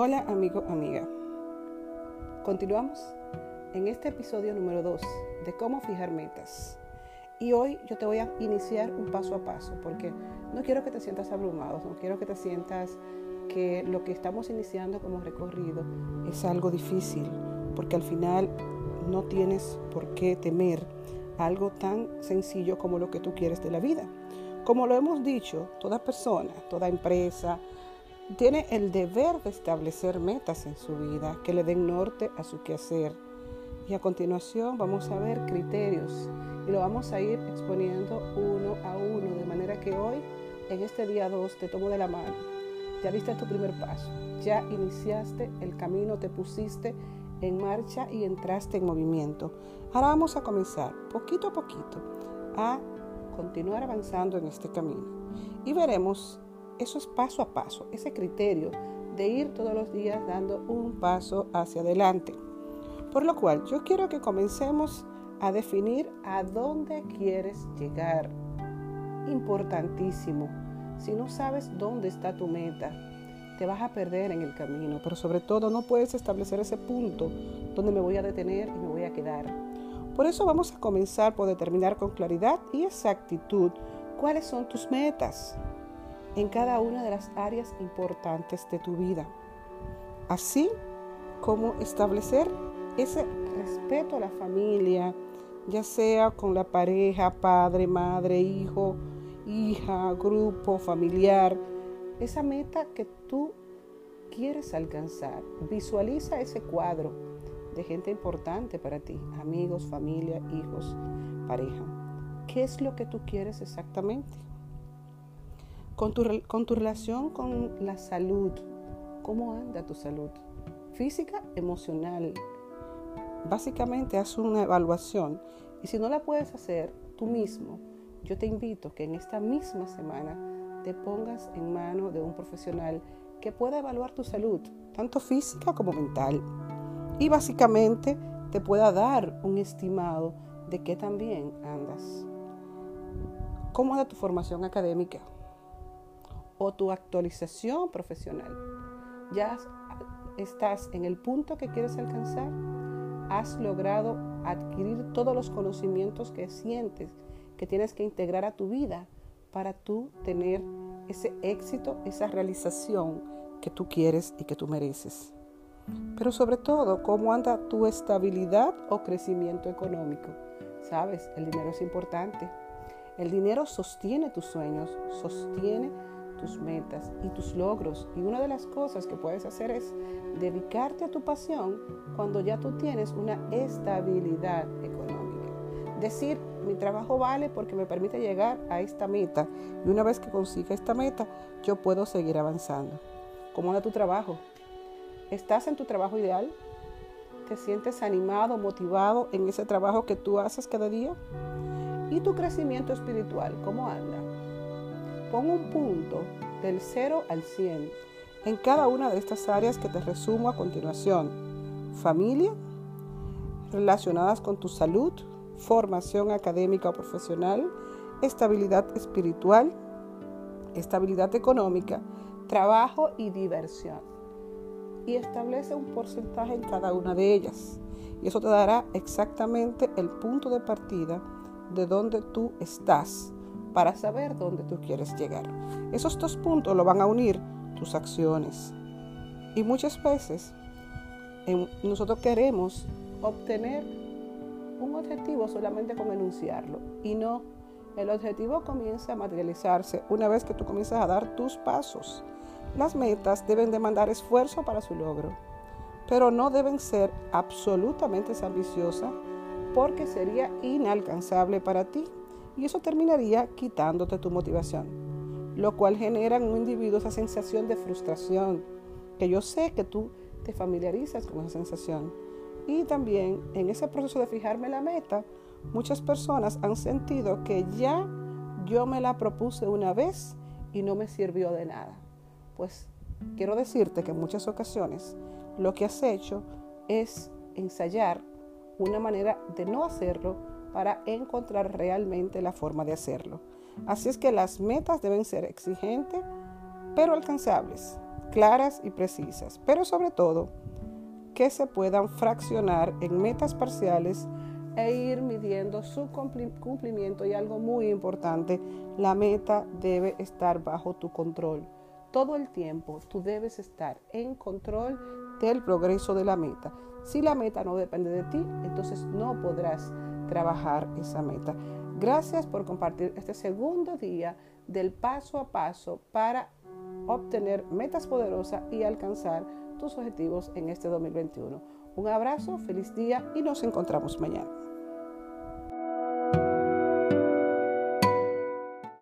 Hola amigo, amiga. Continuamos en este episodio número 2 de cómo fijar metas. Y hoy yo te voy a iniciar un paso a paso porque no quiero que te sientas abrumado, no quiero que te sientas que lo que estamos iniciando como recorrido es algo difícil, porque al final no tienes por qué temer algo tan sencillo como lo que tú quieres de la vida. Como lo hemos dicho, toda persona, toda empresa, tiene el deber de establecer metas en su vida que le den norte a su quehacer. Y a continuación vamos a ver criterios y lo vamos a ir exponiendo uno a uno, de manera que hoy, en este día 2, te tomo de la mano. Ya diste tu primer paso, ya iniciaste el camino, te pusiste en marcha y entraste en movimiento. Ahora vamos a comenzar poquito a poquito a continuar avanzando en este camino y veremos eso es paso a paso, ese criterio de ir todos los días dando un paso hacia adelante. Por lo cual yo quiero que comencemos a definir a dónde quieres llegar. Importantísimo. Si no sabes dónde está tu meta, te vas a perder en el camino, pero sobre todo no puedes establecer ese punto donde me voy a detener y me voy a quedar. Por eso vamos a comenzar por determinar con claridad y exactitud cuáles son tus metas en cada una de las áreas importantes de tu vida. Así como establecer ese respeto a la familia, ya sea con la pareja, padre, madre, hijo, hija, grupo, familiar, esa meta que tú quieres alcanzar. Visualiza ese cuadro de gente importante para ti, amigos, familia, hijos, pareja. ¿Qué es lo que tú quieres exactamente? Con tu, relación con la salud, ¿cómo anda tu salud? Física, emocional. Básicamente haz una evaluación y si no la puedes hacer tú mismo, yo te invito que en esta misma semana te pongas en mano de un profesional que pueda evaluar tu salud, tanto física como mental. Y básicamente te pueda dar un estimado de qué también andas. ¿Cómo anda tu formación académica? O tu actualización profesional. Ya estás en el punto que quieres alcanzar. Has logrado adquirir todos los conocimientos que sientes que tienes que integrar a tu vida para tú tener ese éxito, esa realización que tú quieres y que tú mereces. Pero sobre todo, cómo anda tu estabilidad o crecimiento económico. Sabes, el dinero es importante. El dinero sostiene tus sueños, sostiene tus metas y tus logros. Y una de las cosas que puedes hacer es dedicarte a tu pasión cuando ya tú tienes una estabilidad económica. Decir, mi trabajo vale porque me permite llegar a esta meta. Y una vez que consiga esta meta, yo puedo seguir avanzando. ¿Cómo anda tu trabajo? ¿Estás en tu trabajo ideal? ¿Te sientes animado, motivado en ese trabajo que tú haces cada día? ¿Y tu crecimiento espiritual? ¿Cómo anda? Pon un punto del 0 al 100 en cada una de estas áreas que te resumo a continuación. Familia, relacionadas con tu salud, formación académica o profesional, estabilidad espiritual, estabilidad económica, trabajo y diversión. Y establece un porcentaje en cada una de ellas. Y eso te dará exactamente el punto de partida de donde tú estás para saber dónde tú quieres llegar. Esos dos puntos lo van a unir tus acciones. Y muchas veces nosotros queremos obtener un objetivo solamente con enunciarlo y no, el objetivo comienza a materializarse una vez que tú comienzas a dar tus pasos. Las metas deben demandar esfuerzo para su logro, pero no deben ser absolutamente ambiciosas porque sería inalcanzable para ti y eso terminaría quitándote tu motivación, lo cual genera en un individuo esa sensación de frustración, que yo sé que tú te familiarizas con esa sensación. Y también en ese proceso de fijarme la meta, muchas personas han sentido que ya yo me la propuse una vez y no me sirvió de nada. Pues quiero decirte que en muchas ocasiones lo que has hecho es ensayar una manera de no hacerlo para encontrar realmente la forma de hacerlo. Así es que las metas deben ser exigentes, pero alcanzables. claras y precisas, pero sobre todo que se puedan fraccionar en metas parciales e ir midiendo su cumplimiento y algo muy importante, la meta debe estar bajo tu control. Todo el tiempo tú debes estar en control del progreso de la meta. Si la meta no depende de ti, entonces no podrás trabajar esa meta. Gracias por compartir este segundo día del paso a paso para obtener metas poderosas y alcanzar tus objetivos en este 2021. Un abrazo, feliz día y nos encontramos mañana.